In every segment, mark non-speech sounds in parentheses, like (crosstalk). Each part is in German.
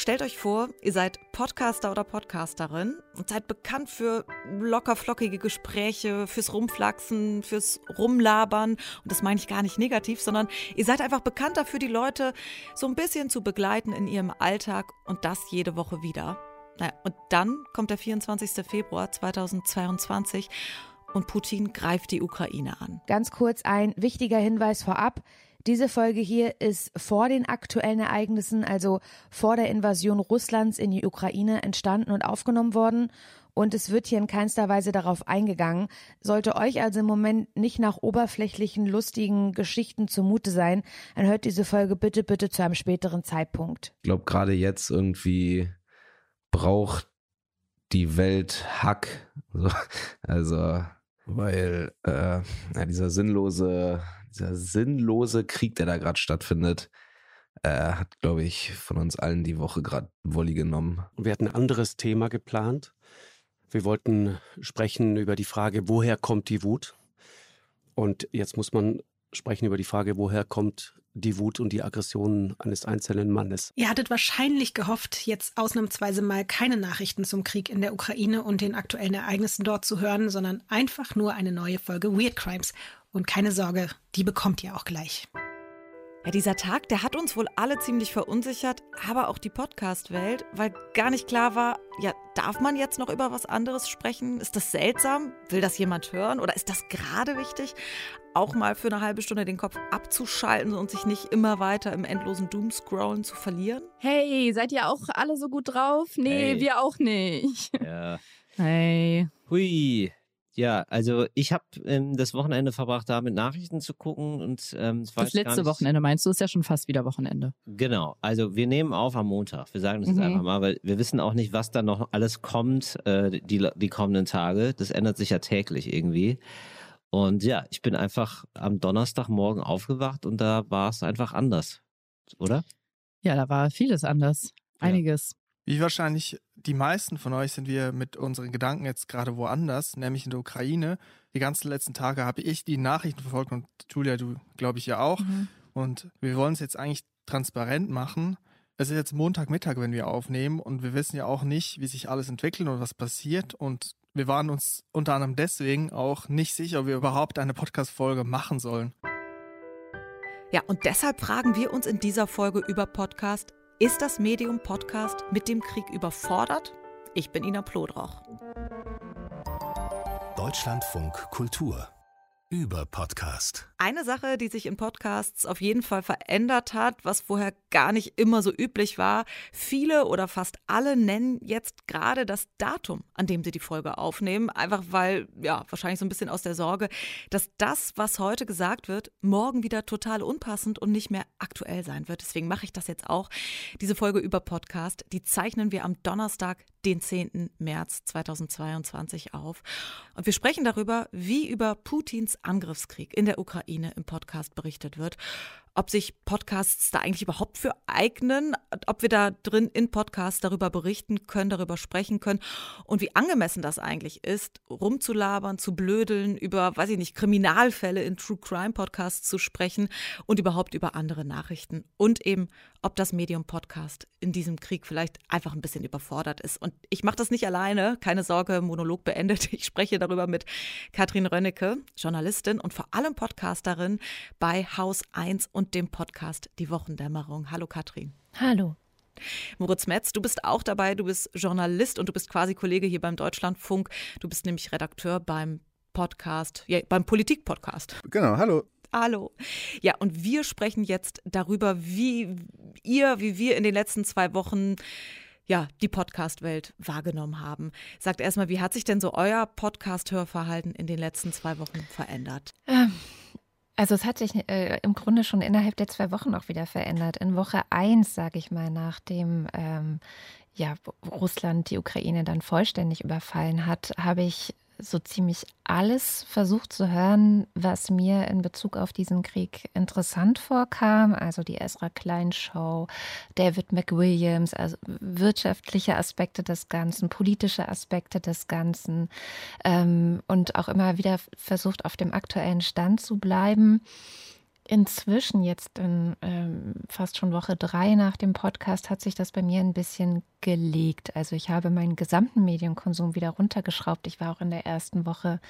Stellt euch vor, ihr seid Podcaster oder Podcasterin und seid bekannt für lockerflockige Gespräche, fürs Rumflachsen, fürs Rumlabern. Und das meine ich gar nicht negativ, sondern ihr seid einfach bekannt dafür, die Leute so ein bisschen zu begleiten in ihrem Alltag und das jede Woche wieder. Naja, und dann kommt der 24. Februar 2022 und Putin greift die Ukraine an. Ganz kurz ein wichtiger Hinweis vorab. Diese Folge hier ist vor den aktuellen Ereignissen, also vor der Invasion Russlands in die Ukraine entstanden und aufgenommen worden. Und es wird hier in keinster Weise darauf eingegangen. Sollte euch also im Moment nicht nach oberflächlichen, lustigen Geschichten zumute sein, dann hört diese Folge bitte, bitte zu einem späteren Zeitpunkt. Ich glaube, gerade jetzt irgendwie braucht die Welt Hack. (laughs) Also, weil äh, ja, dieser sinnlose dieser sinnlose Krieg, der da gerade stattfindet, äh, hat, glaube ich, von uns allen die Woche gerade Wolli genommen. Wir hatten ein anderes Thema geplant. Wir wollten sprechen über die Frage, woher kommt die Wut? Und jetzt muss man sprechen über die Frage, woher kommt die Wut und die Aggression eines einzelnen Mannes. Ihr hattet wahrscheinlich gehofft, jetzt ausnahmsweise mal keine Nachrichten zum Krieg in der Ukraine und den aktuellen Ereignissen dort zu hören, sondern einfach nur eine neue Folge Weird Crimes. Und keine Sorge, die bekommt ihr auch gleich. Ja, dieser Tag, der hat uns wohl alle ziemlich verunsichert, aber auch die Podcast-Welt, weil gar nicht klar war, ja, darf man jetzt noch über was anderes sprechen? Ist das seltsam? Will das jemand hören? Oder ist das gerade wichtig, auch mal für eine halbe Stunde den Kopf abzuschalten und sich nicht immer weiter im endlosen Doomscrollen zu verlieren? Hey, seid ihr auch alle so gut drauf? Nee, hey. wir auch nicht. Ja. Hey. Hui. Ja, also ich habe ähm, das Wochenende verbracht, da mit Nachrichten zu gucken und ähm, das letzte Wochenende meinst du, ist ja schon fast wieder Wochenende. Genau, also wir nehmen auf am Montag. Wir sagen das mhm. jetzt einfach mal, weil wir wissen auch nicht, was da noch alles kommt äh, die, die kommenden Tage. Das ändert sich ja täglich irgendwie. Und ja, ich bin einfach am Donnerstagmorgen aufgewacht und da war es einfach anders, oder? Ja, da war vieles anders. Einiges. Wie wahrscheinlich die meisten von euch sind wir mit unseren Gedanken jetzt gerade woanders, nämlich in der Ukraine. Die ganzen letzten Tage habe ich die Nachrichten verfolgt und Julia, du glaube ich ja auch. Mhm. Und wir wollen es jetzt eigentlich transparent machen. Es ist jetzt Montagmittag, wenn wir aufnehmen und wir wissen ja auch nicht, wie sich alles entwickelt und was passiert. Und wir waren uns unter anderem deswegen auch nicht sicher, ob wir überhaupt eine Podcast-Folge machen sollen. Ja, und deshalb fragen wir uns in dieser Folge über Podcast, ist das Medium Podcast mit dem Krieg überfordert? Ich bin Ina Plodroch. Deutschlandfunk Kultur über Podcast. Eine Sache, die sich in Podcasts auf jeden Fall verändert hat, was vorher gar nicht immer so üblich war. Viele oder fast alle nennen jetzt gerade das Datum, an dem sie die Folge aufnehmen. Einfach weil, ja, wahrscheinlich so ein bisschen aus der Sorge, dass das, was heute gesagt wird, morgen wieder total unpassend und nicht mehr aktuell sein wird. Deswegen mache ich das jetzt auch. Diese Folge über Podcast, die zeichnen wir am Donnerstag, den 10. März 2022 auf. Und wir sprechen darüber, wie über Putins Angriffskrieg in der Ukraine im Podcast berichtet wird ob sich Podcasts da eigentlich überhaupt für eignen, ob wir da drin in Podcasts darüber berichten können, darüber sprechen können und wie angemessen das eigentlich ist, rumzulabern, zu blödeln, über, weiß ich nicht, Kriminalfälle in True Crime Podcasts zu sprechen und überhaupt über andere Nachrichten und eben, ob das Medium Podcast in diesem Krieg vielleicht einfach ein bisschen überfordert ist. Und ich mache das nicht alleine, keine Sorge, Monolog beendet. Ich spreche darüber mit Katrin Rönnecke, Journalistin und vor allem Podcasterin bei Haus 1 und und dem Podcast Die Wochendämmerung. Hallo Katrin. Hallo. Moritz Metz, du bist auch dabei, du bist Journalist und du bist quasi Kollege hier beim Deutschlandfunk. Du bist nämlich Redakteur beim Podcast, ja, beim Politik-Podcast. Genau, hallo. Hallo. Ja, und wir sprechen jetzt darüber, wie ihr, wie wir in den letzten zwei Wochen ja, die Podcast-Welt wahrgenommen haben. Sagt erstmal, wie hat sich denn so euer Podcast-Hörverhalten in den letzten zwei Wochen verändert? Ähm, also es hat sich äh, im Grunde schon innerhalb der zwei Wochen auch wieder verändert. In Woche eins, sage ich mal, nachdem ähm, ja, Russland die Ukraine dann vollständig überfallen hat, habe ich so ziemlich alles versucht zu hören, was mir in Bezug auf diesen Krieg interessant vorkam. Also die Ezra Klein Show, David McWilliams, also wirtschaftliche Aspekte des Ganzen, politische Aspekte des Ganzen ähm, und auch immer wieder versucht, auf dem aktuellen Stand zu bleiben. Inzwischen, jetzt in ähm, fast schon Woche drei nach dem Podcast, hat sich das bei mir ein bisschen gelegt. Also ich habe meinen gesamten Medienkonsum wieder runtergeschraubt. Ich war auch in der ersten Woche,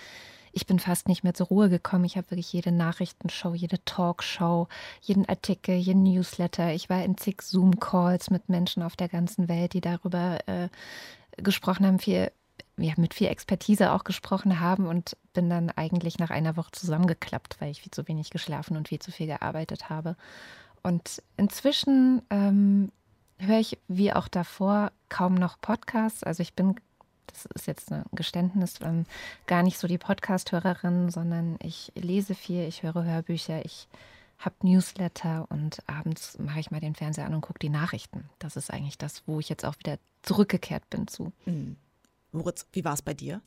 ich bin fast nicht mehr zur Ruhe gekommen. Ich habe wirklich jede Nachrichtenshow, jede Talkshow, jeden Artikel, jeden Newsletter. Ich war in zig Zoom-Calls mit Menschen auf der ganzen Welt, die darüber äh, gesprochen haben, viel ja, mit viel Expertise auch gesprochen haben und bin dann eigentlich nach einer Woche zusammengeklappt, weil ich viel zu wenig geschlafen und viel zu viel gearbeitet habe. Und inzwischen ähm, höre ich, wie auch davor, kaum noch Podcasts. Also ich bin, das ist jetzt ein Geständnis, ähm, gar nicht so die Podcast-Hörerin, sondern ich lese viel, ich höre Hörbücher, ich habe Newsletter und abends mache ich mal den Fernseher an und gucke die Nachrichten. Das ist eigentlich das, wo ich jetzt auch wieder zurückgekehrt bin zu. Mhm. Moritz, wie war es bei dir?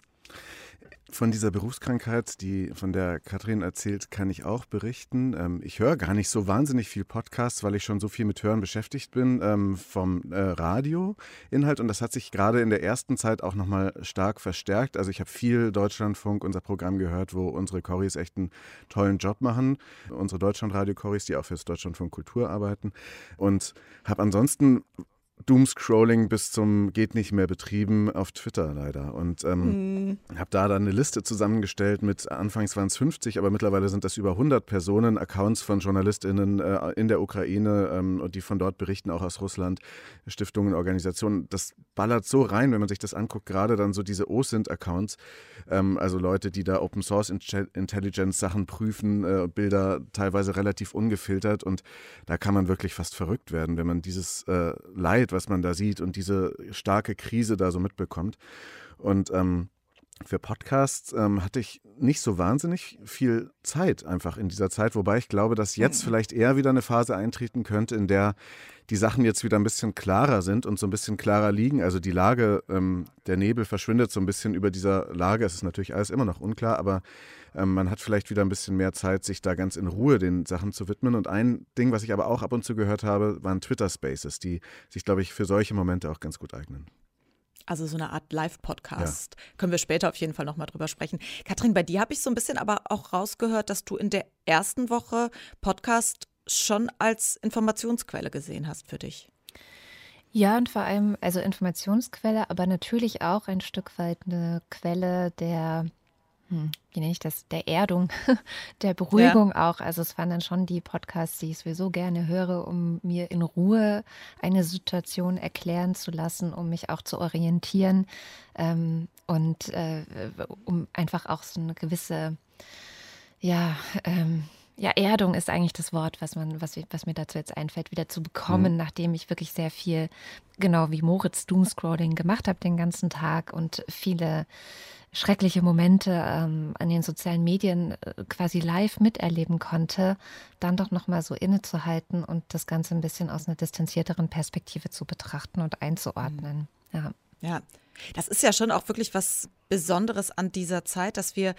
Von dieser Berufskrankheit, die von der Katrin erzählt, kann ich auch berichten. Ähm, ich höre gar nicht so wahnsinnig viel Podcasts, weil ich schon so viel mit Hören beschäftigt bin ähm, vom äh, Radioinhalt und das hat sich gerade in der ersten Zeit auch nochmal stark verstärkt. Also ich habe viel Deutschlandfunk, unser Programm gehört, wo unsere Choris echt einen tollen Job machen. Unsere Deutschlandradio-Choris, die auch fürs Deutschlandfunk Kultur arbeiten und habe ansonsten Doomscrolling bis zum geht nicht mehr betrieben auf Twitter leider und ähm, mhm. habe da dann eine Liste zusammengestellt mit anfangs waren es 50, aber mittlerweile sind das über 100 Personen, Accounts von JournalistInnen äh, in der Ukraine ähm, und die von dort berichten, auch aus Russland, Stiftungen, Organisationen. Das ballert so rein, wenn man sich das anguckt, gerade dann so diese OSINT-Accounts, ähm, also Leute, die da Open Source Intelligence Sachen prüfen, äh, Bilder teilweise relativ ungefiltert und da kann man wirklich fast verrückt werden, wenn man dieses äh, Leid was man da sieht und diese starke Krise da so mitbekommt. Und ähm, für Podcasts ähm, hatte ich nicht so wahnsinnig viel Zeit einfach in dieser Zeit, wobei ich glaube, dass jetzt mhm. vielleicht eher wieder eine Phase eintreten könnte, in der die Sachen jetzt wieder ein bisschen klarer sind und so ein bisschen klarer liegen. Also die Lage, ähm, der Nebel verschwindet so ein bisschen über dieser Lage. Es ist natürlich alles immer noch unklar, aber ähm, man hat vielleicht wieder ein bisschen mehr Zeit, sich da ganz in Ruhe den Sachen zu widmen. Und ein Ding, was ich aber auch ab und zu gehört habe, waren Twitter Spaces, die sich, glaube ich, für solche Momente auch ganz gut eignen. Also so eine Art Live-Podcast. Ja. Können wir später auf jeden Fall nochmal drüber sprechen. Katrin, bei dir habe ich so ein bisschen aber auch rausgehört, dass du in der ersten Woche Podcast schon als Informationsquelle gesehen hast für dich. Ja, und vor allem, also Informationsquelle, aber natürlich auch ein Stück weit eine Quelle der wie nenne ich das, der Erdung, (laughs) der Beruhigung ja. auch. Also es waren dann schon die Podcasts, die ich sowieso gerne höre, um mir in Ruhe eine Situation erklären zu lassen, um mich auch zu orientieren ähm, und äh, um einfach auch so eine gewisse, ja, ähm, ja, Erdung ist eigentlich das Wort, was man, was, was mir dazu jetzt einfällt, wieder zu bekommen, mhm. nachdem ich wirklich sehr viel, genau wie Moritz Doomscrolling gemacht habe den ganzen Tag und viele schreckliche Momente ähm, an den sozialen Medien äh, quasi live miterleben konnte, dann doch nochmal so innezuhalten und das Ganze ein bisschen aus einer distanzierteren Perspektive zu betrachten und einzuordnen. Mhm. Ja. Ja, das ist ja schon auch wirklich was Besonderes an dieser Zeit, dass wir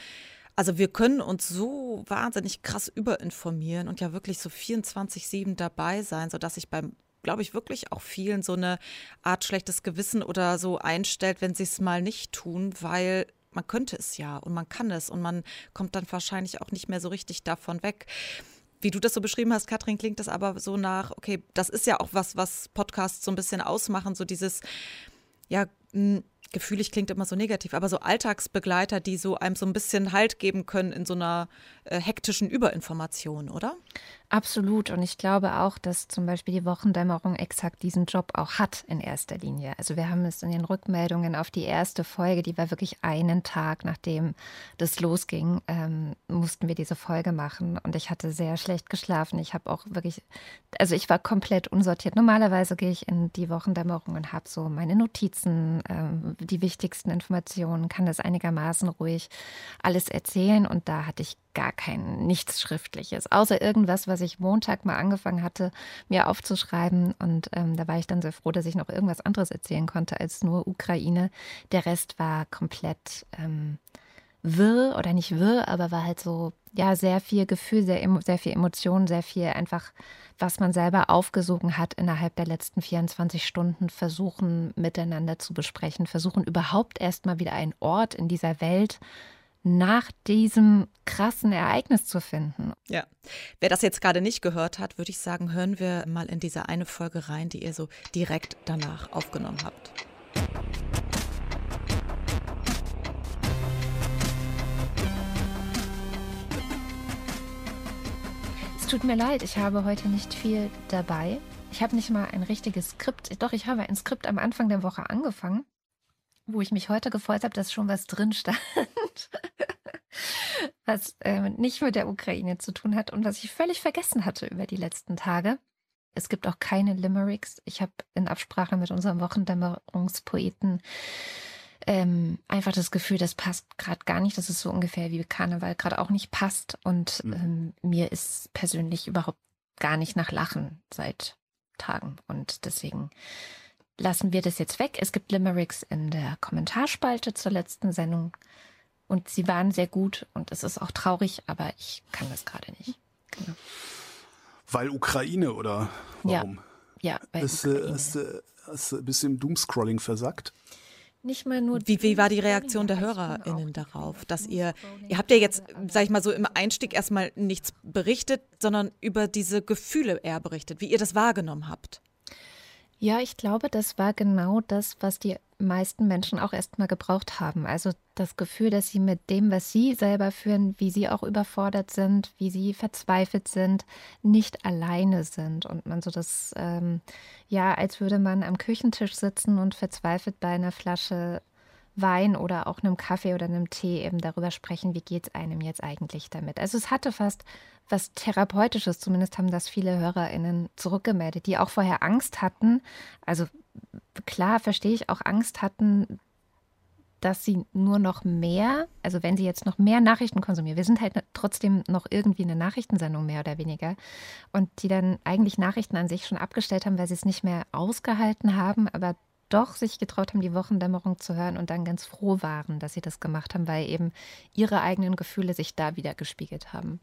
also wir können uns so wahnsinnig krass überinformieren und ja wirklich so 24-7 dabei sein, sodass ich beim glaube ich, wirklich auch vielen so eine Art schlechtes Gewissen oder so einstellt, wenn sie es mal nicht tun, weil man könnte es ja und man kann es und man kommt dann wahrscheinlich auch nicht mehr so richtig davon weg. Wie du das so beschrieben hast, Katrin, klingt das aber so nach, okay, das ist ja auch was, was Podcasts so ein bisschen ausmachen, so dieses, ja, gefühlig klingt immer so negativ, aber so Alltagsbegleiter, die so einem so ein bisschen Halt geben können in so einer äh, hektischen Überinformation, oder? Absolut. Und ich glaube auch, dass zum Beispiel die Wochendämmerung exakt diesen Job auch hat in erster Linie. Also wir haben es in den Rückmeldungen auf die erste Folge, die war wirklich einen Tag, nachdem das losging, ähm, mussten wir diese Folge machen. Und ich hatte sehr schlecht geschlafen. Ich habe auch wirklich, also ich war komplett unsortiert. Normalerweise gehe ich in die Wochendämmerung und habe so meine Notizen, ähm, die wichtigsten Informationen, kann das einigermaßen ruhig alles erzählen. Und da hatte ich gar kein, nichts Schriftliches, außer irgendwas, was ich Montag mal angefangen hatte, mir aufzuschreiben. Und ähm, da war ich dann sehr froh, dass ich noch irgendwas anderes erzählen konnte als nur Ukraine. Der Rest war komplett ähm, wirr oder nicht wirr, aber war halt so, ja, sehr viel Gefühl, sehr, sehr viel Emotion, sehr viel einfach, was man selber aufgesogen hat innerhalb der letzten 24 Stunden, versuchen miteinander zu besprechen, versuchen überhaupt erstmal wieder einen Ort in dieser Welt nach diesem krassen Ereignis zu finden. Ja, wer das jetzt gerade nicht gehört hat, würde ich sagen, hören wir mal in diese eine Folge rein, die ihr so direkt danach aufgenommen habt. Es tut mir leid, ich habe heute nicht viel dabei. Ich habe nicht mal ein richtiges Skript. Doch, ich habe ein Skript am Anfang der Woche angefangen, wo ich mich heute gefreut habe, dass schon was drin stand, was äh, nicht mit der Ukraine zu tun hat und was ich völlig vergessen hatte über die letzten Tage. Es gibt auch keine Limericks. Ich habe in Absprache mit unserem Wochendämmerungspoeten ähm, einfach das Gefühl, das passt gerade gar nicht. Das ist so ungefähr wie Karneval gerade auch nicht passt. Und mhm. ähm, mir ist persönlich überhaupt gar nicht nach Lachen seit Tagen. Und deswegen lassen wir das jetzt weg. Es gibt Limericks in der Kommentarspalte zur letzten Sendung. Und sie waren sehr gut und es ist auch traurig, aber ich kann das gerade nicht. Genau. Weil Ukraine oder warum? Ja, ja weil ist, Ukraine. Hast, hast, du ein bisschen Doomscrolling versagt? nicht mal nur. Wie, wie war die Reaktion der HörerInnen darauf, dass ihr, ihr habt ja jetzt, sag ich mal so, im Einstieg erstmal nichts berichtet, sondern über diese Gefühle eher berichtet, wie ihr das wahrgenommen habt? Ja, ich glaube, das war genau das, was die meisten Menschen auch erstmal gebraucht haben. Also das Gefühl, dass sie mit dem, was sie selber führen, wie sie auch überfordert sind, wie sie verzweifelt sind, nicht alleine sind. Und man so das, ähm, ja, als würde man am Küchentisch sitzen und verzweifelt bei einer Flasche Wein oder auch einem Kaffee oder einem Tee eben darüber sprechen, wie geht es einem jetzt eigentlich damit. Also es hatte fast was Therapeutisches, zumindest haben das viele HörerInnen zurückgemeldet, die auch vorher Angst hatten. Also klar verstehe ich auch Angst hatten, dass sie nur noch mehr, also wenn sie jetzt noch mehr Nachrichten konsumieren, wir sind halt trotzdem noch irgendwie eine Nachrichtensendung mehr oder weniger, und die dann eigentlich Nachrichten an sich schon abgestellt haben, weil sie es nicht mehr ausgehalten haben, aber doch sich getraut haben, die Wochendämmerung zu hören und dann ganz froh waren, dass sie das gemacht haben, weil eben ihre eigenen Gefühle sich da wieder gespiegelt haben.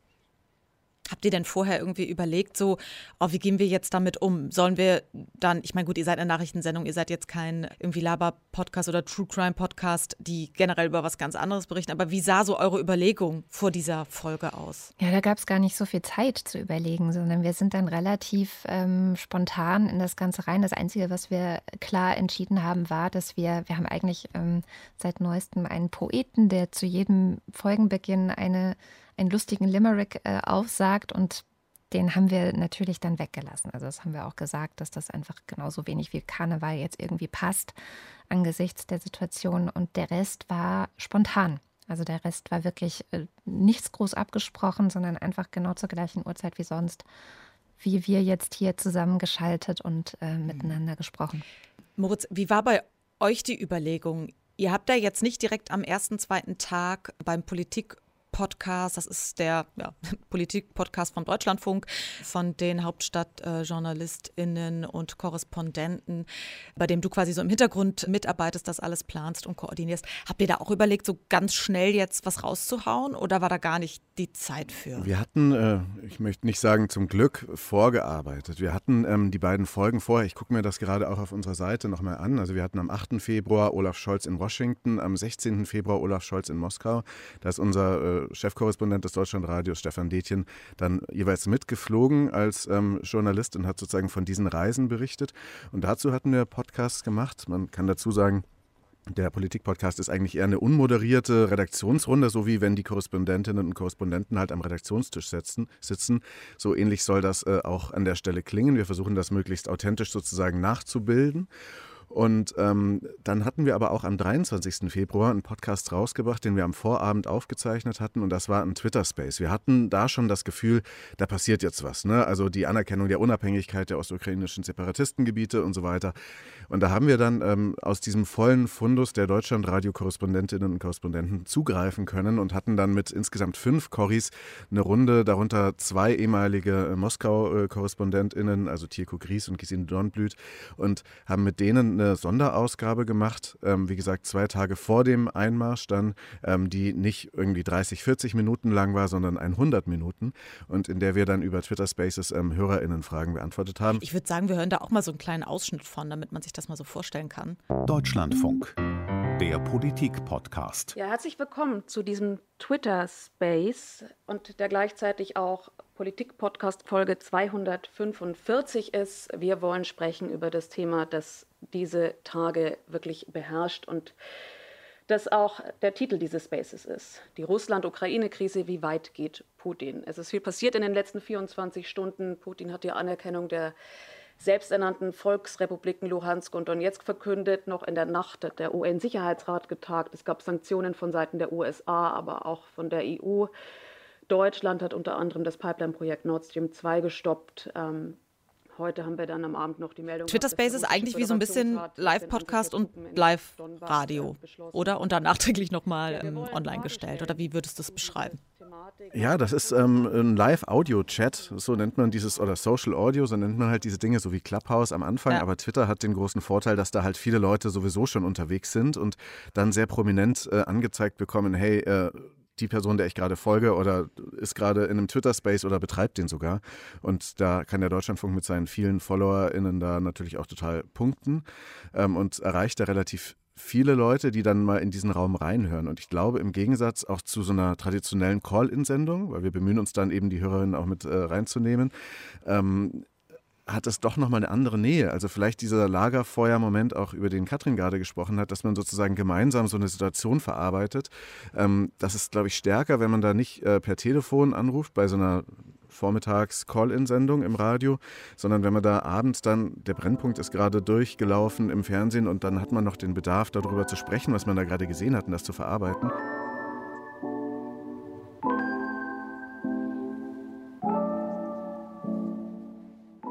Habt ihr denn vorher irgendwie überlegt, so, oh, wie gehen wir jetzt damit um? Sollen wir dann, ich meine, gut, ihr seid eine Nachrichtensendung, ihr seid jetzt kein irgendwie Laber-Podcast oder True Crime-Podcast, die generell über was ganz anderes berichten, aber wie sah so eure Überlegung vor dieser Folge aus? Ja, da gab es gar nicht so viel Zeit zu überlegen, sondern wir sind dann relativ ähm, spontan in das Ganze rein. Das Einzige, was wir klar entschieden haben, war, dass wir, wir haben eigentlich ähm, seit neuestem einen Poeten, der zu jedem Folgenbeginn eine einen lustigen Limerick äh, aufsagt und den haben wir natürlich dann weggelassen. Also das haben wir auch gesagt, dass das einfach genauso wenig wie Karneval jetzt irgendwie passt angesichts der Situation. Und der Rest war spontan. Also der Rest war wirklich äh, nichts groß abgesprochen, sondern einfach genau zur gleichen Uhrzeit wie sonst, wie wir jetzt hier zusammengeschaltet und äh, miteinander gesprochen. Moritz, wie war bei euch die Überlegung? Ihr habt ja jetzt nicht direkt am ersten, zweiten Tag beim Politik Podcast. Das ist der ja, (laughs) Politik-Podcast von Deutschlandfunk, von den HauptstadtjournalistInnen und Korrespondenten, bei dem du quasi so im Hintergrund mitarbeitest, das alles planst und koordinierst. Habt ihr da auch überlegt, so ganz schnell jetzt was rauszuhauen oder war da gar nicht die Zeit für? Wir hatten, äh, ich möchte nicht sagen zum Glück, vorgearbeitet. Wir hatten ähm, die beiden Folgen vorher, ich gucke mir das gerade auch auf unserer Seite nochmal an. Also wir hatten am 8. Februar Olaf Scholz in Washington, am 16. Februar Olaf Scholz in Moskau. Da ist unser äh, Chefkorrespondent des Deutschlandradios, Stefan Detjen, dann jeweils mitgeflogen als ähm, Journalist und hat sozusagen von diesen Reisen berichtet. Und dazu hatten wir Podcasts gemacht. Man kann dazu sagen, der Politik-Podcast ist eigentlich eher eine unmoderierte Redaktionsrunde, so wie wenn die Korrespondentinnen und Korrespondenten halt am Redaktionstisch sitzen. sitzen. So ähnlich soll das äh, auch an der Stelle klingen. Wir versuchen das möglichst authentisch sozusagen nachzubilden. Und ähm, dann hatten wir aber auch am 23. Februar einen Podcast rausgebracht, den wir am Vorabend aufgezeichnet hatten. Und das war ein Twitter-Space. Wir hatten da schon das Gefühl, da passiert jetzt was. Ne? Also die Anerkennung der Unabhängigkeit der ostukrainischen Separatistengebiete und so weiter. Und da haben wir dann ähm, aus diesem vollen Fundus der Deutschlandradio-Korrespondentinnen und Korrespondenten zugreifen können und hatten dann mit insgesamt fünf Corris eine Runde, darunter zwei ehemalige äh, Moskau-KorrespondentInnen, also Tirko Gries und Gesine Dornblüt, und haben mit denen eine Sonderausgabe gemacht, ähm, wie gesagt, zwei Tage vor dem Einmarsch dann, ähm, die nicht irgendwie 30, 40 Minuten lang war, sondern 100 Minuten und in der wir dann über Twitter Spaces ähm, HörerInnen-Fragen beantwortet haben. Ich würde sagen, wir hören da auch mal so einen kleinen Ausschnitt von, damit man sich das mal so vorstellen kann. Deutschlandfunk. der Politik-Podcast. Ja, herzlich willkommen zu diesem Twitter-Space und der gleichzeitig auch Politik-Podcast Folge 245 ist. Wir wollen sprechen über das Thema, das diese Tage wirklich beherrscht und das auch der Titel dieses Spaces ist. Die Russland-Ukraine-Krise, wie weit geht Putin? Es ist viel passiert in den letzten 24 Stunden. Putin hat die Anerkennung der selbsternannten Volksrepubliken Luhansk und Donetsk verkündet, noch in der Nacht hat der UN-Sicherheitsrat getagt. Es gab Sanktionen von Seiten der USA, aber auch von der EU. Deutschland hat unter anderem das Pipeline-Projekt Nord Stream 2 gestoppt. Ähm, Heute haben wir dann am Abend noch die Meldung. Twitter Space ist eigentlich wie so ein bisschen Live-Podcast und Live-Radio, oder? Und dann nachträglich nochmal ähm, online gestellt. Oder wie würdest du es beschreiben? Ja, das ist ähm, ein Live-Audio-Chat, so nennt man dieses, oder Social Audio, so nennt man halt diese Dinge, so wie Clubhouse am Anfang. Ja. Aber Twitter hat den großen Vorteil, dass da halt viele Leute sowieso schon unterwegs sind und dann sehr prominent äh, angezeigt bekommen, hey, äh, die Person, der ich gerade folge oder ist gerade in einem Twitter-Space oder betreibt den sogar. Und da kann der Deutschlandfunk mit seinen vielen FollowerInnen da natürlich auch total punkten ähm, und erreicht da relativ viele Leute, die dann mal in diesen Raum reinhören. Und ich glaube, im Gegensatz auch zu so einer traditionellen Call-In-Sendung, weil wir bemühen uns dann eben, die Hörerinnen auch mit äh, reinzunehmen, ähm, hat es doch nochmal eine andere Nähe. Also vielleicht dieser Lagerfeuer-Moment auch, über den Katrin gerade gesprochen hat, dass man sozusagen gemeinsam so eine Situation verarbeitet. Ähm, das ist, glaube ich, stärker, wenn man da nicht äh, per Telefon anruft bei so einer Vormittags-Call-In-Sendung im Radio, sondern wenn man da abends dann, der Brennpunkt ist gerade durchgelaufen im Fernsehen und dann hat man noch den Bedarf, darüber zu sprechen, was man da gerade gesehen hat und das zu verarbeiten.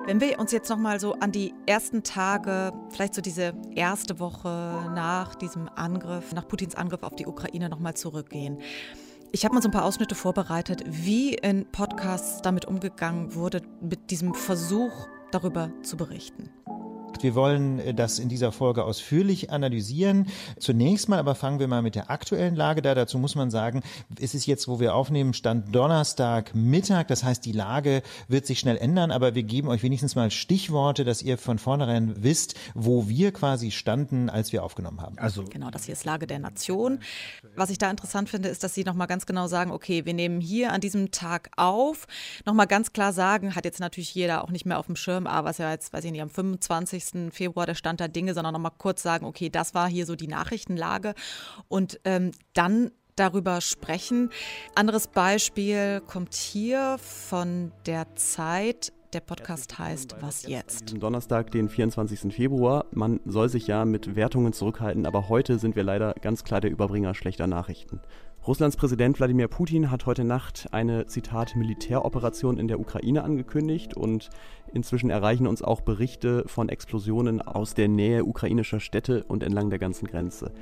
Wenn wir uns jetzt noch mal so an die ersten Tage, vielleicht so diese erste Woche nach diesem Angriff, nach Putins Angriff auf die Ukraine noch mal zurückgehen. Ich habe mal so ein paar Ausschnitte vorbereitet, wie in Podcasts damit umgegangen wurde, mit diesem Versuch darüber zu berichten. Wir wollen äh, das in dieser Folge ausführlich analysieren. Zunächst mal aber fangen wir mal mit der aktuellen Lage da. Dazu muss man sagen, es ist jetzt, wo wir aufnehmen, Stand Donnerstag Mittag. Das heißt, die Lage wird sich schnell ändern, aber wir geben euch wenigstens mal Stichworte, dass ihr von vornherein wisst, wo wir quasi standen, als wir aufgenommen haben. Also genau, das hier ist Lage der Nation. Was ich da interessant finde, ist, dass sie nochmal ganz genau sagen, okay, wir nehmen hier an diesem Tag auf. Nochmal ganz klar sagen, hat jetzt natürlich jeder auch nicht mehr auf dem Schirm, aber was ja jetzt, weiß ich nicht, am 25. Februar der Stand der Dinge, sondern nochmal kurz sagen, okay, das war hier so die Nachrichtenlage und ähm, dann darüber sprechen. Anderes Beispiel kommt hier von der Zeit. Der Podcast heißt Was jetzt? Am Donnerstag, den 24. Februar. Man soll sich ja mit Wertungen zurückhalten, aber heute sind wir leider ganz klar der Überbringer schlechter Nachrichten. Russlands Präsident Wladimir Putin hat heute Nacht eine, Zitat, Militäroperation in der Ukraine angekündigt und inzwischen erreichen uns auch Berichte von Explosionen aus der Nähe ukrainischer Städte und entlang der ganzen Grenze.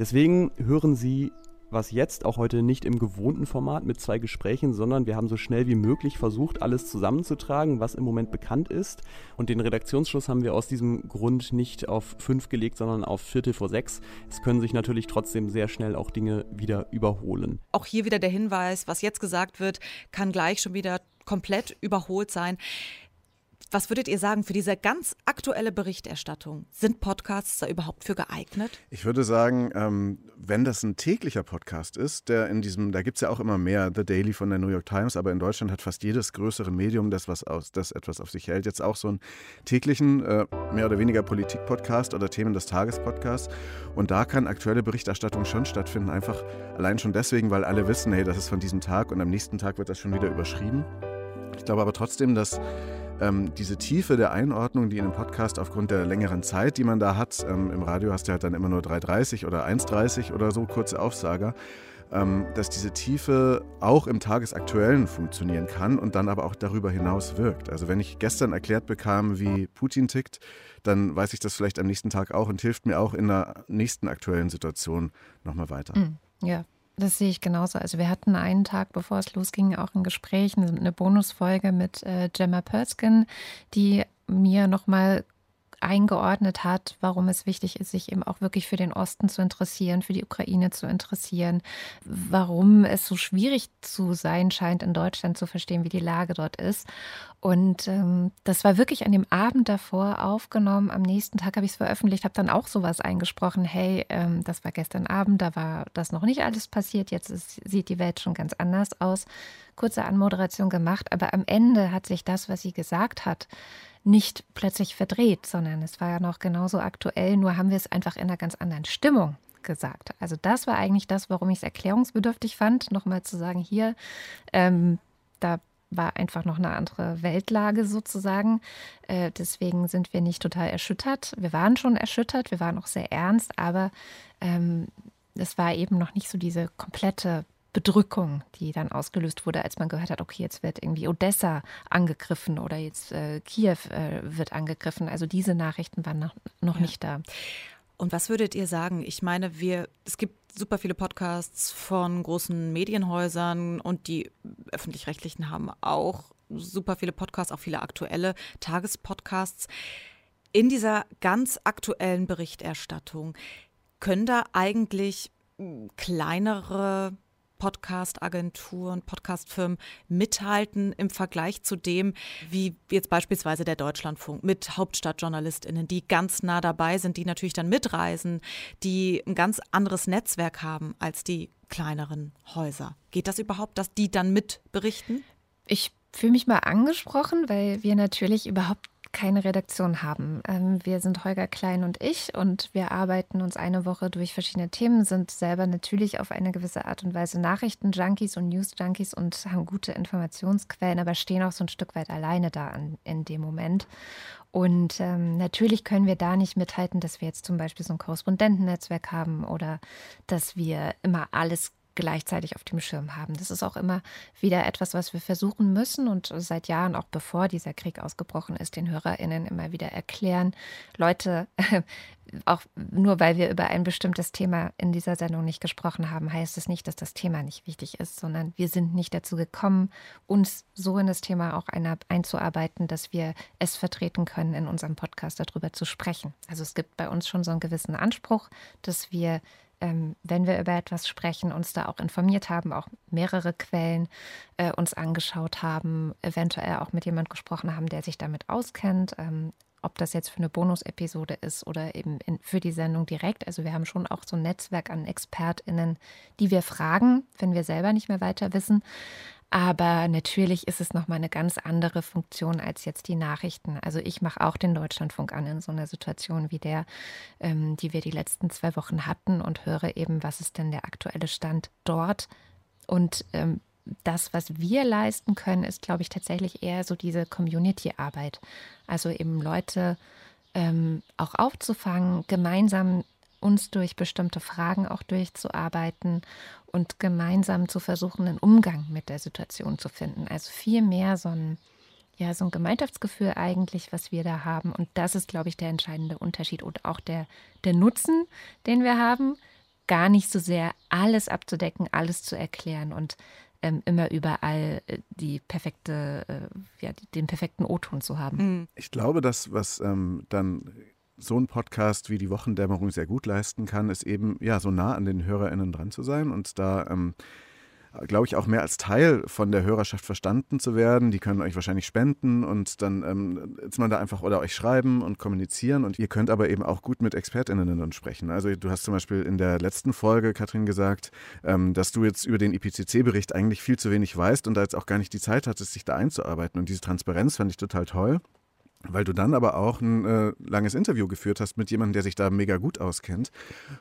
Deswegen hören Sie was jetzt auch heute nicht im gewohnten Format mit zwei Gesprächen, sondern wir haben so schnell wie möglich versucht, alles zusammenzutragen, was im Moment bekannt ist. Und den Redaktionsschluss haben wir aus diesem Grund nicht auf fünf gelegt, sondern auf Viertel vor sechs. Es können sich natürlich trotzdem sehr schnell auch Dinge wieder überholen. Auch hier wieder der Hinweis, was jetzt gesagt wird, kann gleich schon wieder komplett überholt sein. Was würdet ihr sagen für diese ganz aktuelle Berichterstattung? Sind Podcasts da überhaupt für geeignet? Ich würde sagen, ähm, wenn das ein täglicher Podcast ist, der in diesem, da gibt es ja auch immer mehr, The Daily von der New York Times, aber in Deutschland hat fast jedes größere Medium, das, was aus, das etwas auf sich hält, jetzt auch so einen täglichen, äh, mehr oder weniger Politik-Podcast oder Themen des Tages-Podcast. Und da kann aktuelle Berichterstattung schon stattfinden, einfach allein schon deswegen, weil alle wissen, hey, das ist von diesem Tag und am nächsten Tag wird das schon wieder überschrieben. Ich glaube aber trotzdem, dass ähm, diese Tiefe der Einordnung, die in einem Podcast aufgrund der längeren Zeit, die man da hat, ähm, im Radio hast du halt dann immer nur 3,30 oder 1,30 oder so, kurze Aufsager, ähm, dass diese Tiefe auch im Tagesaktuellen funktionieren kann und dann aber auch darüber hinaus wirkt. Also wenn ich gestern erklärt bekam, wie Putin tickt, dann weiß ich das vielleicht am nächsten Tag auch und hilft mir auch in der nächsten aktuellen Situation nochmal weiter. Mhm. Ja, das sehe ich genauso. Also wir hatten einen Tag, bevor es losging, auch ein Gespräch, eine Bonusfolge mit äh, Gemma Perskin, die mir nochmal eingeordnet hat, warum es wichtig ist, sich eben auch wirklich für den Osten zu interessieren, für die Ukraine zu interessieren, warum es so schwierig zu sein scheint, in Deutschland zu verstehen, wie die Lage dort ist. Und ähm, das war wirklich an dem Abend davor aufgenommen. Am nächsten Tag habe ich es veröffentlicht, habe dann auch sowas eingesprochen. Hey, ähm, das war gestern Abend, da war das noch nicht alles passiert. Jetzt ist, sieht die Welt schon ganz anders aus. Kurze Anmoderation gemacht, aber am Ende hat sich das, was sie gesagt hat, nicht plötzlich verdreht, sondern es war ja noch genauso aktuell, nur haben wir es einfach in einer ganz anderen Stimmung gesagt. Also das war eigentlich das, warum ich es erklärungsbedürftig fand, nochmal zu sagen, hier, ähm, da war einfach noch eine andere Weltlage sozusagen. Äh, deswegen sind wir nicht total erschüttert. Wir waren schon erschüttert, wir waren auch sehr ernst, aber ähm, es war eben noch nicht so diese komplette Bedrückung, die dann ausgelöst wurde, als man gehört hat, okay, jetzt wird irgendwie Odessa angegriffen oder jetzt äh, Kiew äh, wird angegriffen. Also diese Nachrichten waren noch, noch ja. nicht da. Und was würdet ihr sagen? Ich meine, wir, es gibt super viele Podcasts von großen Medienhäusern und die öffentlich-rechtlichen haben auch super viele Podcasts, auch viele aktuelle Tagespodcasts. In dieser ganz aktuellen Berichterstattung können da eigentlich hm, kleinere Podcast-Agenturen, Podcast-Firmen mithalten im Vergleich zu dem, wie jetzt beispielsweise der Deutschlandfunk mit Hauptstadtjournalistinnen, die ganz nah dabei sind, die natürlich dann mitreisen, die ein ganz anderes Netzwerk haben als die kleineren Häuser. Geht das überhaupt, dass die dann mitberichten? Ich fühle mich mal angesprochen, weil wir natürlich überhaupt keine Redaktion haben. Ähm, wir sind Holger Klein und ich und wir arbeiten uns eine Woche durch verschiedene Themen, sind selber natürlich auf eine gewisse Art und Weise Nachrichten-Junkies und News-Junkies und haben gute Informationsquellen, aber stehen auch so ein Stück weit alleine da an, in dem Moment. Und ähm, natürlich können wir da nicht mithalten, dass wir jetzt zum Beispiel so ein Korrespondentennetzwerk haben oder dass wir immer alles gleichzeitig auf dem Schirm haben. Das ist auch immer wieder etwas, was wir versuchen müssen und seit Jahren, auch bevor dieser Krieg ausgebrochen ist, den HörerInnen immer wieder erklären. Leute, (laughs) auch nur weil wir über ein bestimmtes Thema in dieser Sendung nicht gesprochen haben, heißt es nicht, dass das Thema nicht wichtig ist, sondern wir sind nicht dazu gekommen, uns so in das Thema auch einzuarbeiten, dass wir es vertreten können, in unserem Podcast darüber zu sprechen. Also es gibt bei uns schon so einen gewissen Anspruch, dass wir ähm, wenn wir über etwas sprechen, uns da auch informiert haben, auch mehrere Quellen äh, uns angeschaut haben, eventuell auch mit jemand gesprochen haben, der sich damit auskennt. Ähm, ob das jetzt für eine Bonus-Episode ist oder eben in, für die Sendung direkt. Also wir haben schon auch so ein Netzwerk an ExpertInnen, die wir fragen, wenn wir selber nicht mehr weiter wissen. Aber natürlich ist es nochmal eine ganz andere Funktion als jetzt die Nachrichten. Also ich mache auch den Deutschlandfunk an in so einer Situation wie der, ähm, die wir die letzten zwei Wochen hatten und höre eben, was ist denn der aktuelle Stand dort. Und ähm, das, was wir leisten können, ist, glaube ich, tatsächlich eher so diese Community-Arbeit. Also eben Leute ähm, auch aufzufangen, gemeinsam uns durch bestimmte Fragen auch durchzuarbeiten und gemeinsam zu versuchen, einen Umgang mit der Situation zu finden. Also viel mehr so ein, ja, so ein Gemeinschaftsgefühl eigentlich, was wir da haben. Und das ist, glaube ich, der entscheidende Unterschied und auch der, der Nutzen, den wir haben, gar nicht so sehr alles abzudecken, alles zu erklären und ähm, immer überall äh, die perfekte, äh, ja, den perfekten O-Ton zu haben. Mhm. Ich glaube, dass was ähm, dann so ein Podcast wie die Wochendämmerung sehr gut leisten kann, ist eben ja so nah an den HörerInnen dran zu sein und da ähm, glaube ich, auch mehr als Teil von der Hörerschaft verstanden zu werden. Die können euch wahrscheinlich spenden und dann ähm, ist man da einfach oder euch schreiben und kommunizieren und ihr könnt aber eben auch gut mit ExpertInnen sprechen. Also du hast zum Beispiel in der letzten Folge, Katrin, gesagt, ähm, dass du jetzt über den IPCC-Bericht eigentlich viel zu wenig weißt und da jetzt auch gar nicht die Zeit hattest, sich da einzuarbeiten. Und diese Transparenz fand ich total toll. Weil du dann aber auch ein äh, langes Interview geführt hast mit jemandem, der sich da mega gut auskennt.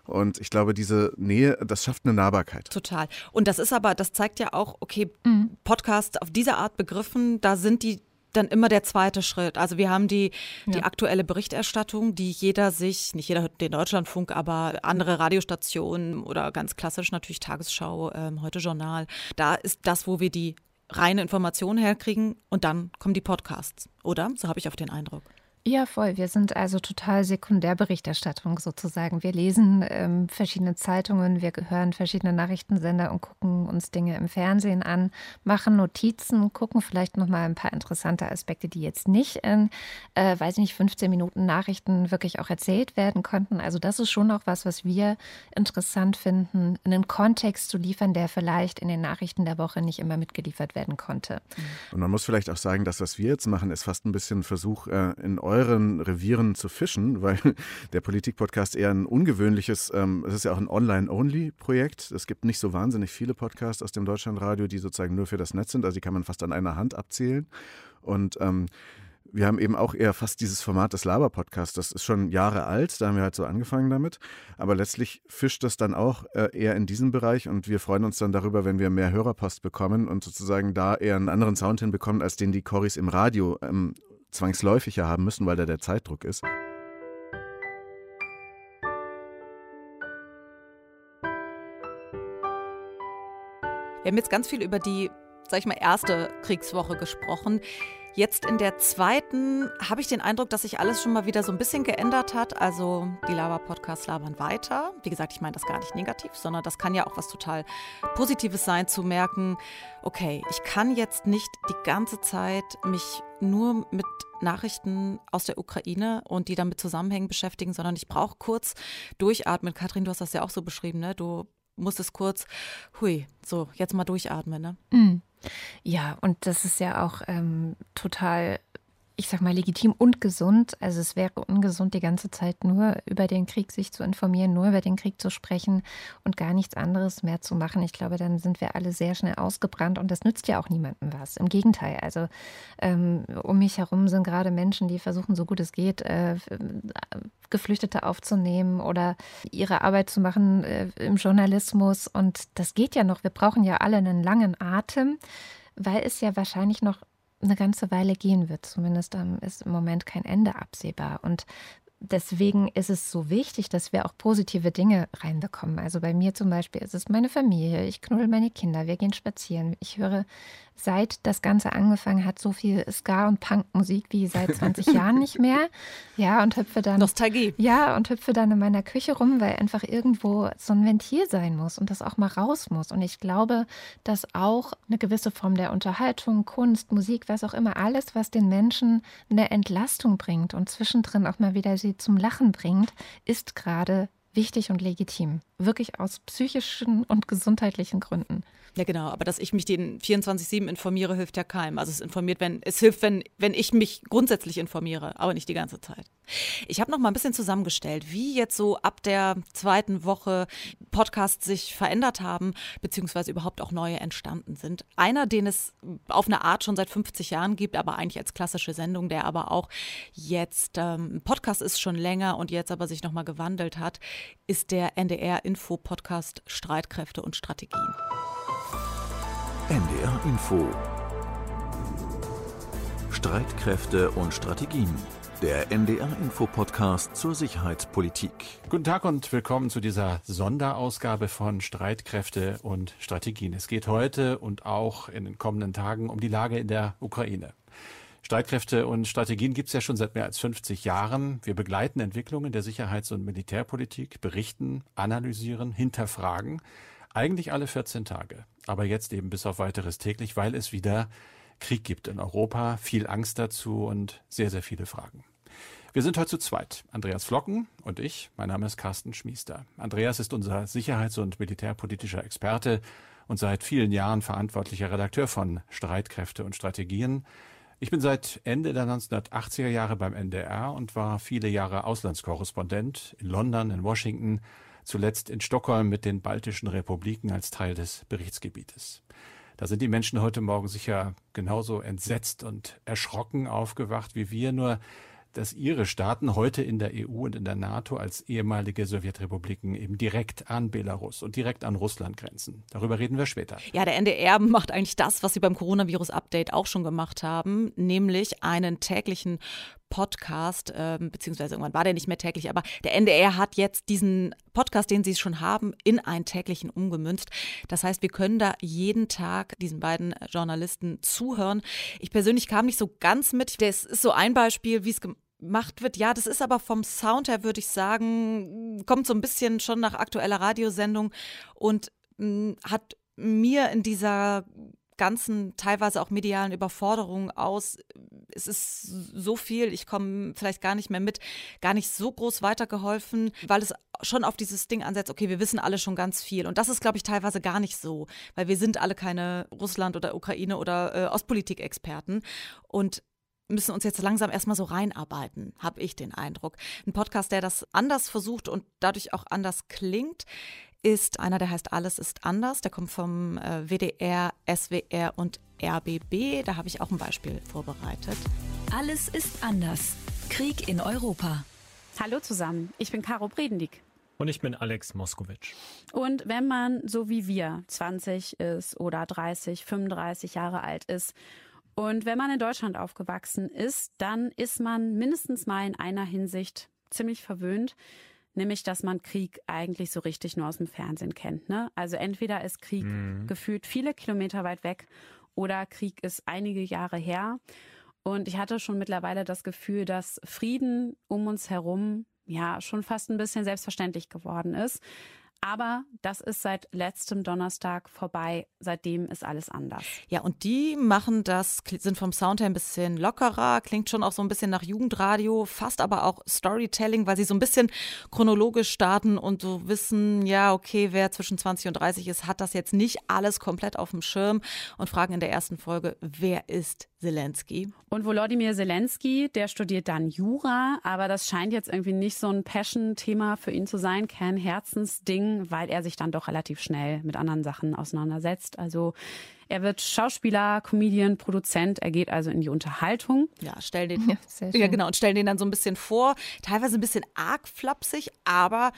Und ich glaube, diese Nähe, das schafft eine Nahbarkeit. Total. Und das ist aber, das zeigt ja auch, okay, mhm. Podcasts auf diese Art begriffen, da sind die dann immer der zweite Schritt. Also wir haben die, die ja. aktuelle Berichterstattung, die jeder sich, nicht jeder hört den Deutschlandfunk, aber andere Radiostationen oder ganz klassisch natürlich Tagesschau, ähm, heute Journal. Da ist das, wo wir die reine Informationen herkriegen und dann kommen die Podcasts, oder? So habe ich auf den Eindruck. Ja, voll. Wir sind also total Sekundärberichterstattung sozusagen. Wir lesen ähm, verschiedene Zeitungen, wir hören verschiedene Nachrichtensender und gucken uns Dinge im Fernsehen an, machen Notizen, gucken vielleicht noch mal ein paar interessante Aspekte, die jetzt nicht in, äh, weiß ich nicht, 15 Minuten Nachrichten wirklich auch erzählt werden konnten. Also das ist schon auch was, was wir interessant finden, einen Kontext zu liefern, der vielleicht in den Nachrichten der Woche nicht immer mitgeliefert werden konnte. Und man muss vielleicht auch sagen, dass was wir jetzt machen, ist fast ein bisschen ein Versuch, äh, in eurem euren Revieren zu fischen, (laughs) weil der Politik-Podcast eher ein ungewöhnliches, ähm, es ist ja auch ein Online-Only-Projekt. Es gibt nicht so wahnsinnig viele Podcasts aus dem Deutschlandradio, die sozusagen nur für das Netz sind. Also die kann man fast an einer Hand abzählen. Und ähm, wir haben eben auch eher fast dieses Format des Laber-Podcasts. Das ist schon Jahre alt, da haben wir halt so angefangen damit. Aber letztlich fischt das dann auch äh, eher in diesem Bereich und wir freuen uns dann darüber, wenn wir mehr Hörerpost bekommen und sozusagen da eher einen anderen Sound hinbekommen, als den die Coris im Radio ähm, zwangsläufig ja haben müssen, weil da der Zeitdruck ist. Wir haben jetzt ganz viel über die, sag ich mal, erste Kriegswoche gesprochen. Jetzt in der zweiten habe ich den Eindruck, dass sich alles schon mal wieder so ein bisschen geändert hat. Also die Lava-Podcasts labern weiter. Wie gesagt, ich meine das gar nicht negativ, sondern das kann ja auch was total Positives sein, zu merken, okay, ich kann jetzt nicht die ganze Zeit mich nur mit Nachrichten aus der Ukraine und die damit zusammenhängen beschäftigen, sondern ich brauche kurz durchatmen. Katrin, du hast das ja auch so beschrieben, ne? Du musstest kurz, hui, so, jetzt mal durchatmen, ne? Mhm. Ja, und das ist ja auch ähm, total ich sag mal, legitim und gesund. Also es wäre ungesund, die ganze Zeit nur über den Krieg sich zu informieren, nur über den Krieg zu sprechen und gar nichts anderes mehr zu machen. Ich glaube, dann sind wir alle sehr schnell ausgebrannt und das nützt ja auch niemandem was. Im Gegenteil, also ähm, um mich herum sind gerade Menschen, die versuchen, so gut es geht, äh, Geflüchtete aufzunehmen oder ihre Arbeit zu machen äh, im Journalismus. Und das geht ja noch. Wir brauchen ja alle einen langen Atem, weil es ja wahrscheinlich noch eine ganze Weile gehen wird. Zumindest ähm, ist im Moment kein Ende absehbar. Und deswegen ist es so wichtig, dass wir auch positive Dinge reinbekommen. Also bei mir zum Beispiel ist es meine Familie, ich knuddel meine Kinder, wir gehen spazieren. Ich höre seit das Ganze angefangen hat, so viel Ska- und Punkmusik wie seit 20 (laughs) Jahren nicht mehr. Ja, und hüpfe dann. Nostalgie. Ja, und hüpfe dann in meiner Küche rum, weil einfach irgendwo so ein Ventil sein muss und das auch mal raus muss. Und ich glaube, dass auch eine gewisse Form der Unterhaltung, Kunst, Musik, was auch immer, alles, was den Menschen eine Entlastung bringt und zwischendrin auch mal wieder sie zum Lachen bringt, ist gerade wichtig und legitim. Wirklich aus psychischen und gesundheitlichen Gründen. Ja, genau. Aber dass ich mich den 24-7 informiere, hilft ja keinem. Also es informiert, wenn, es hilft, wenn, wenn ich mich grundsätzlich informiere, aber nicht die ganze Zeit. Ich habe noch mal ein bisschen zusammengestellt, wie jetzt so ab der zweiten Woche Podcasts sich verändert haben, beziehungsweise überhaupt auch neue entstanden sind. Einer, den es auf eine Art schon seit 50 Jahren gibt, aber eigentlich als klassische Sendung, der aber auch jetzt ähm, Podcast ist schon länger und jetzt aber sich noch mal gewandelt hat, ist der NDR-Info-Podcast Streitkräfte und Strategien. NDR Info Streitkräfte und Strategien. Der NDR Info Podcast zur Sicherheitspolitik. Guten Tag und willkommen zu dieser Sonderausgabe von Streitkräfte und Strategien. Es geht heute und auch in den kommenden Tagen um die Lage in der Ukraine. Streitkräfte und Strategien gibt es ja schon seit mehr als 50 Jahren. Wir begleiten Entwicklungen der Sicherheits- und Militärpolitik, berichten, analysieren, hinterfragen. Eigentlich alle 14 Tage, aber jetzt eben bis auf weiteres täglich, weil es wieder Krieg gibt in Europa, viel Angst dazu und sehr, sehr viele Fragen. Wir sind heute zu zweit. Andreas Flocken und ich. Mein Name ist Carsten Schmiester. Andreas ist unser sicherheits- und militärpolitischer Experte und seit vielen Jahren verantwortlicher Redakteur von Streitkräfte und Strategien. Ich bin seit Ende der 1980er Jahre beim NDR und war viele Jahre Auslandskorrespondent in London, in Washington, zuletzt in Stockholm mit den baltischen Republiken als Teil des Berichtsgebietes. Da sind die Menschen heute Morgen sicher genauso entsetzt und erschrocken aufgewacht wie wir, nur dass ihre Staaten heute in der EU und in der NATO als ehemalige Sowjetrepubliken eben direkt an Belarus und direkt an Russland grenzen. Darüber reden wir später. Ja, der NDR macht eigentlich das, was sie beim Coronavirus-Update auch schon gemacht haben, nämlich einen täglichen Podcast, äh, beziehungsweise irgendwann war der nicht mehr täglich, aber der NDR hat jetzt diesen Podcast, den sie schon haben, in einen täglichen umgemünzt. Das heißt, wir können da jeden Tag diesen beiden Journalisten zuhören. Ich persönlich kam nicht so ganz mit. Das ist so ein Beispiel, wie es gemacht wird. Ja, das ist aber vom Sound her, würde ich sagen, kommt so ein bisschen schon nach aktueller Radiosendung und mh, hat mir in dieser ganzen teilweise auch medialen Überforderung aus. Es ist so viel, ich komme vielleicht gar nicht mehr mit, gar nicht so groß weitergeholfen, weil es schon auf dieses Ding ansetzt, okay, wir wissen alle schon ganz viel. Und das ist, glaube ich, teilweise gar nicht so, weil wir sind alle keine Russland- oder Ukraine- oder äh, Ostpolitik-Experten. Und müssen uns jetzt langsam erstmal so reinarbeiten, habe ich den Eindruck. Ein Podcast, der das anders versucht und dadurch auch anders klingt, ist einer, der heißt Alles ist anders. Der kommt vom äh, WDR, SWR und RBB. Da habe ich auch ein Beispiel vorbereitet. Alles ist anders. Krieg in Europa. Hallo zusammen, ich bin Caro Bredendiek. Und ich bin Alex Moskowitsch. Und wenn man so wie wir 20 ist oder 30, 35 Jahre alt ist und wenn man in Deutschland aufgewachsen ist, dann ist man mindestens mal in einer Hinsicht ziemlich verwöhnt nämlich dass man Krieg eigentlich so richtig nur aus dem Fernsehen kennt. Ne? Also entweder ist Krieg mhm. gefühlt viele Kilometer weit weg oder Krieg ist einige Jahre her. Und ich hatte schon mittlerweile das Gefühl, dass Frieden um uns herum ja schon fast ein bisschen selbstverständlich geworden ist. Aber das ist seit letztem Donnerstag vorbei. Seitdem ist alles anders. Ja, und die machen das, sind vom Sound her ein bisschen lockerer, klingt schon auch so ein bisschen nach Jugendradio, fast aber auch Storytelling, weil sie so ein bisschen chronologisch starten und so wissen, ja, okay, wer zwischen 20 und 30 ist, hat das jetzt nicht alles komplett auf dem Schirm und fragen in der ersten Folge, wer ist Zelensky. Und Volodymyr Zelensky, der studiert dann Jura, aber das scheint jetzt irgendwie nicht so ein Passion-Thema für ihn zu sein, kein Herzensding, weil er sich dann doch relativ schnell mit anderen Sachen auseinandersetzt. Also er wird Schauspieler, Comedian, Produzent, er geht also in die Unterhaltung. Ja, stell den, (laughs) ja, ja genau, und stell den dann so ein bisschen vor, teilweise ein bisschen arg flapsig, aber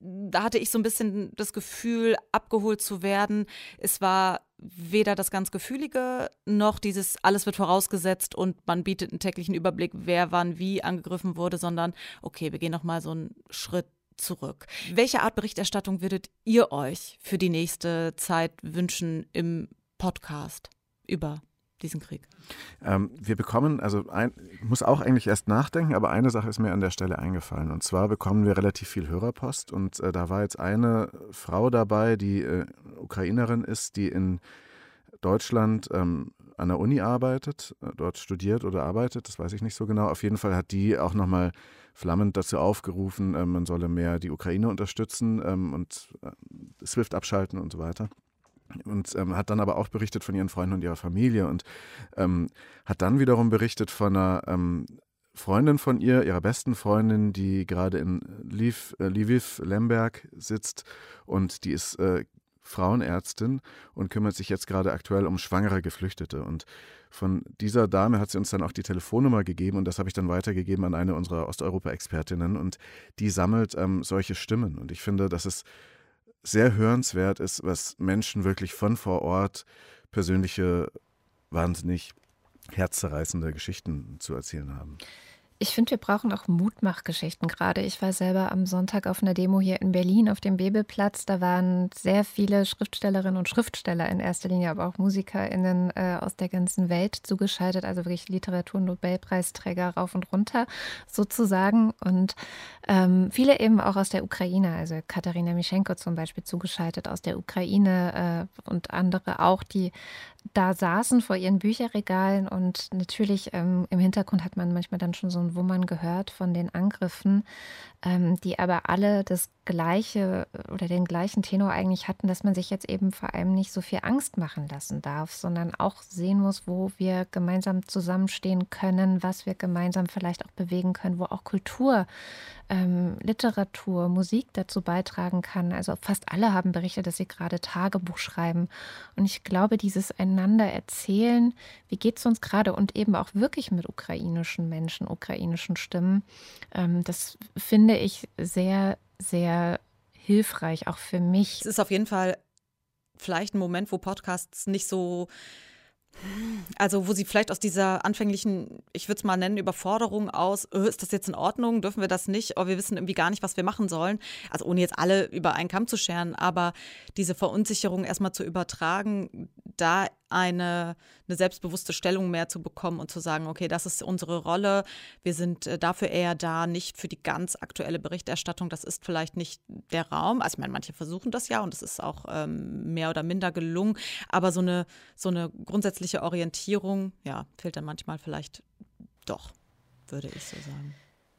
da hatte ich so ein bisschen das Gefühl, abgeholt zu werden. Es war weder das ganz Gefühlige noch dieses alles wird vorausgesetzt und man bietet einen täglichen Überblick, wer wann wie angegriffen wurde, sondern okay, wir gehen noch mal so einen Schritt zurück. Welche Art Berichterstattung würdet ihr euch für die nächste Zeit wünschen im Podcast über diesen Krieg? Ähm, wir bekommen, also ein, ich muss auch eigentlich erst nachdenken, aber eine Sache ist mir an der Stelle eingefallen. Und zwar bekommen wir relativ viel Hörerpost. Und äh, da war jetzt eine Frau dabei, die äh, Ukrainerin ist, die in Deutschland ähm, an der Uni arbeitet, äh, dort studiert oder arbeitet, das weiß ich nicht so genau. Auf jeden Fall hat die auch nochmal flammend dazu aufgerufen, äh, man solle mehr die Ukraine unterstützen ähm, und äh, SWIFT abschalten und so weiter und ähm, hat dann aber auch berichtet von ihren Freunden und ihrer Familie und ähm, hat dann wiederum berichtet von einer ähm, Freundin von ihr, ihrer besten Freundin, die gerade in Lviv, äh, Lviv, Lemberg sitzt und die ist äh, Frauenärztin und kümmert sich jetzt gerade aktuell um schwangere Geflüchtete. Und von dieser Dame hat sie uns dann auch die Telefonnummer gegeben und das habe ich dann weitergegeben an eine unserer Osteuropa-Expertinnen und die sammelt ähm, solche Stimmen. Und ich finde, dass es sehr hörenswert ist, was Menschen wirklich von vor Ort persönliche, wahnsinnig herzzerreißende Geschichten zu erzählen haben. Ich finde, wir brauchen auch Mutmachgeschichten. Gerade ich war selber am Sonntag auf einer Demo hier in Berlin auf dem Bebelplatz. Da waren sehr viele Schriftstellerinnen und Schriftsteller in erster Linie, aber auch MusikerInnen äh, aus der ganzen Welt zugeschaltet. Also wirklich Literatur-Nobelpreisträger rauf und runter sozusagen. Und ähm, viele eben auch aus der Ukraine. Also Katharina Mischenko zum Beispiel zugeschaltet aus der Ukraine äh, und andere auch, die da saßen vor ihren Bücherregalen und natürlich ähm, im Hintergrund hat man manchmal dann schon so ein Wummern gehört von den Angriffen, ähm, die aber alle das gleiche oder den gleichen Tenor eigentlich hatten, dass man sich jetzt eben vor allem nicht so viel Angst machen lassen darf, sondern auch sehen muss, wo wir gemeinsam zusammenstehen können, was wir gemeinsam vielleicht auch bewegen können, wo auch Kultur, ähm, Literatur, Musik dazu beitragen kann. Also fast alle haben berichtet, dass sie gerade Tagebuch schreiben. Und ich glaube, dieses einander erzählen, wie geht es uns gerade und eben auch wirklich mit ukrainischen Menschen, ukrainischen Stimmen, ähm, das finde ich sehr sehr hilfreich, auch für mich. Es ist auf jeden Fall vielleicht ein Moment, wo Podcasts nicht so also, wo sie vielleicht aus dieser anfänglichen, ich würde es mal nennen, Überforderung aus, oh, ist das jetzt in Ordnung, dürfen wir das nicht, oh, wir wissen irgendwie gar nicht, was wir machen sollen. Also ohne jetzt alle über einen Kamm zu scheren, aber diese Verunsicherung erstmal zu übertragen, da eine, eine selbstbewusste Stellung mehr zu bekommen und zu sagen, okay, das ist unsere Rolle. Wir sind äh, dafür eher da, nicht für die ganz aktuelle Berichterstattung. Das ist vielleicht nicht der Raum. Also ich meine, manche versuchen das ja und es ist auch ähm, mehr oder minder gelungen. Aber so eine, so eine grundsätzliche Orientierung, ja, fehlt dann manchmal vielleicht doch, würde ich so sagen.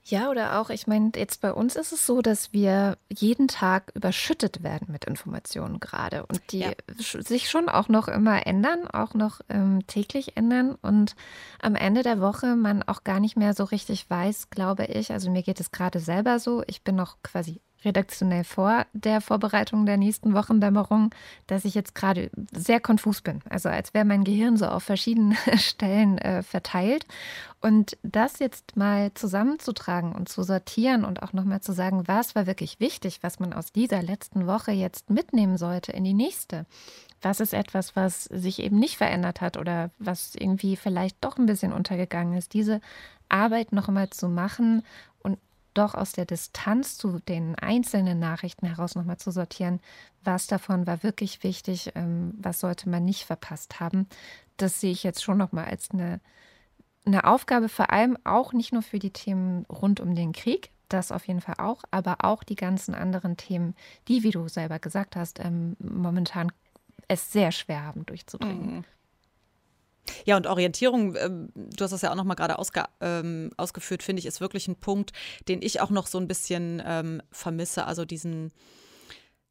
Ja, oder auch, ich meine, jetzt bei uns ist es so, dass wir jeden Tag überschüttet werden mit Informationen gerade und die ja. sich schon auch noch immer ändern, auch noch ähm, täglich ändern und am Ende der Woche man auch gar nicht mehr so richtig weiß, glaube ich. Also mir geht es gerade selber so. Ich bin noch quasi redaktionell vor der Vorbereitung der nächsten Wochendämmerung, dass ich jetzt gerade sehr konfus bin. Also als wäre mein Gehirn so auf verschiedenen (laughs) Stellen äh, verteilt. Und das jetzt mal zusammenzutragen und zu sortieren und auch nochmal zu sagen, was war wirklich wichtig, was man aus dieser letzten Woche jetzt mitnehmen sollte in die nächste. Was ist etwas, was sich eben nicht verändert hat oder was irgendwie vielleicht doch ein bisschen untergegangen ist? Diese Arbeit nochmal zu machen doch aus der Distanz zu den einzelnen Nachrichten heraus nochmal zu sortieren, was davon war wirklich wichtig, ähm, was sollte man nicht verpasst haben. Das sehe ich jetzt schon nochmal als eine, eine Aufgabe, vor allem auch nicht nur für die Themen rund um den Krieg, das auf jeden Fall auch, aber auch die ganzen anderen Themen, die, wie du selber gesagt hast, ähm, momentan es sehr schwer haben durchzudringen. Ja, und Orientierung, ähm, du hast das ja auch nochmal gerade ähm, ausgeführt, finde ich, ist wirklich ein Punkt, den ich auch noch so ein bisschen ähm, vermisse. Also diesen,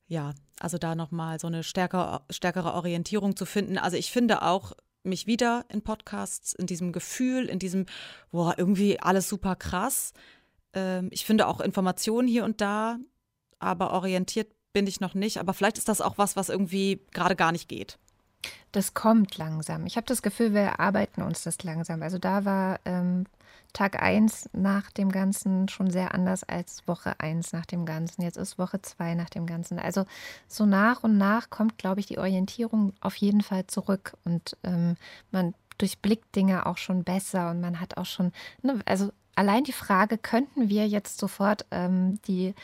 ja, also da nochmal so eine stärkere, stärkere Orientierung zu finden. Also ich finde auch, mich wieder in Podcasts, in diesem Gefühl, in diesem, boah, irgendwie alles super krass. Ähm, ich finde auch Informationen hier und da, aber orientiert bin ich noch nicht. Aber vielleicht ist das auch was, was irgendwie gerade gar nicht geht. Das kommt langsam. Ich habe das Gefühl, wir arbeiten uns das langsam. Also da war ähm, Tag 1 nach dem Ganzen schon sehr anders als Woche 1 nach dem Ganzen. Jetzt ist Woche 2 nach dem Ganzen. Also so nach und nach kommt, glaube ich, die Orientierung auf jeden Fall zurück. Und ähm, man durchblickt Dinge auch schon besser und man hat auch schon, ne, also allein die Frage, könnten wir jetzt sofort ähm, die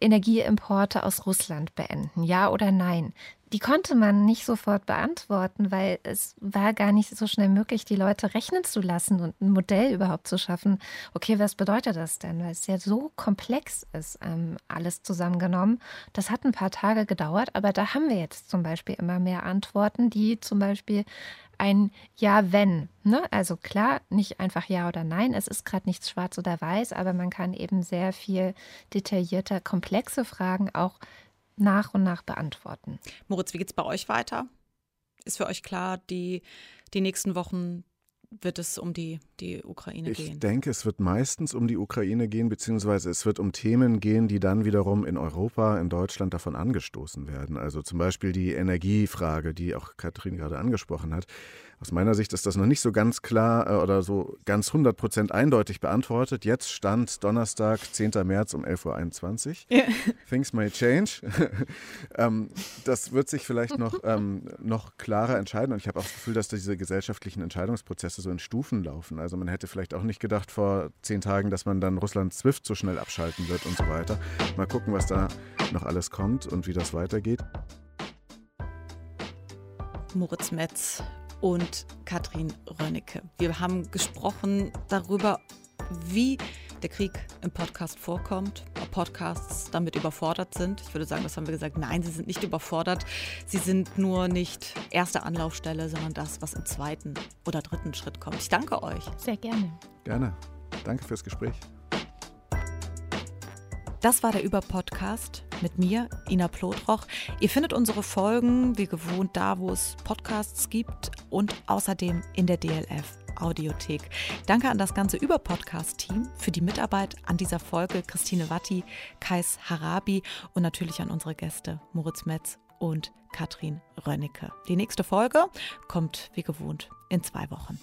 Energieimporte aus Russland beenden? Ja oder nein? Die konnte man nicht sofort beantworten, weil es war gar nicht so schnell möglich, die Leute rechnen zu lassen und ein Modell überhaupt zu schaffen. Okay, was bedeutet das denn? Weil es ja so komplex ist, ähm, alles zusammengenommen. Das hat ein paar Tage gedauert, aber da haben wir jetzt zum Beispiel immer mehr Antworten, die zum Beispiel ein Ja, wenn. Ne? Also klar, nicht einfach Ja oder Nein. Es ist gerade nichts schwarz oder weiß, aber man kann eben sehr viel detaillierter, komplexe Fragen auch nach und nach beantworten. Moritz, wie geht es bei euch weiter? Ist für euch klar, die, die nächsten Wochen wird es um die, die Ukraine ich gehen? Ich denke, es wird meistens um die Ukraine gehen, beziehungsweise es wird um Themen gehen, die dann wiederum in Europa, in Deutschland davon angestoßen werden. Also zum Beispiel die Energiefrage, die auch Katrin gerade angesprochen hat. Aus meiner Sicht ist das noch nicht so ganz klar äh, oder so ganz 100 Prozent eindeutig beantwortet. Jetzt stand Donnerstag, 10. März um 11.21 Uhr. Ja. Things may change. (laughs) ähm, das wird sich vielleicht noch, (laughs) ähm, noch klarer entscheiden. Und ich habe auch das Gefühl, dass diese gesellschaftlichen Entscheidungsprozesse so in Stufen laufen. Also man hätte vielleicht auch nicht gedacht vor zehn Tagen, dass man dann Russland SWIFT so schnell abschalten wird und so weiter. Mal gucken, was da noch alles kommt und wie das weitergeht. Moritz Metz und Katrin Rönnecke. Wir haben gesprochen darüber, wie der Krieg im Podcast vorkommt, ob Podcasts damit überfordert sind. Ich würde sagen, das haben wir gesagt, nein, sie sind nicht überfordert. Sie sind nur nicht erste Anlaufstelle, sondern das, was im zweiten oder dritten Schritt kommt. Ich danke euch. Sehr gerne. Gerne. Danke fürs Gespräch. Das war der Über-Podcast mit mir, Ina Plotroch. Ihr findet unsere Folgen wie gewohnt da, wo es Podcasts gibt und außerdem in der DLF Audiothek. Danke an das ganze Über-Podcast-Team für die Mitarbeit an dieser Folge, Christine Watti, Kais Harabi und natürlich an unsere Gäste Moritz Metz und Katrin Rönnecke. Die nächste Folge kommt wie gewohnt in zwei Wochen.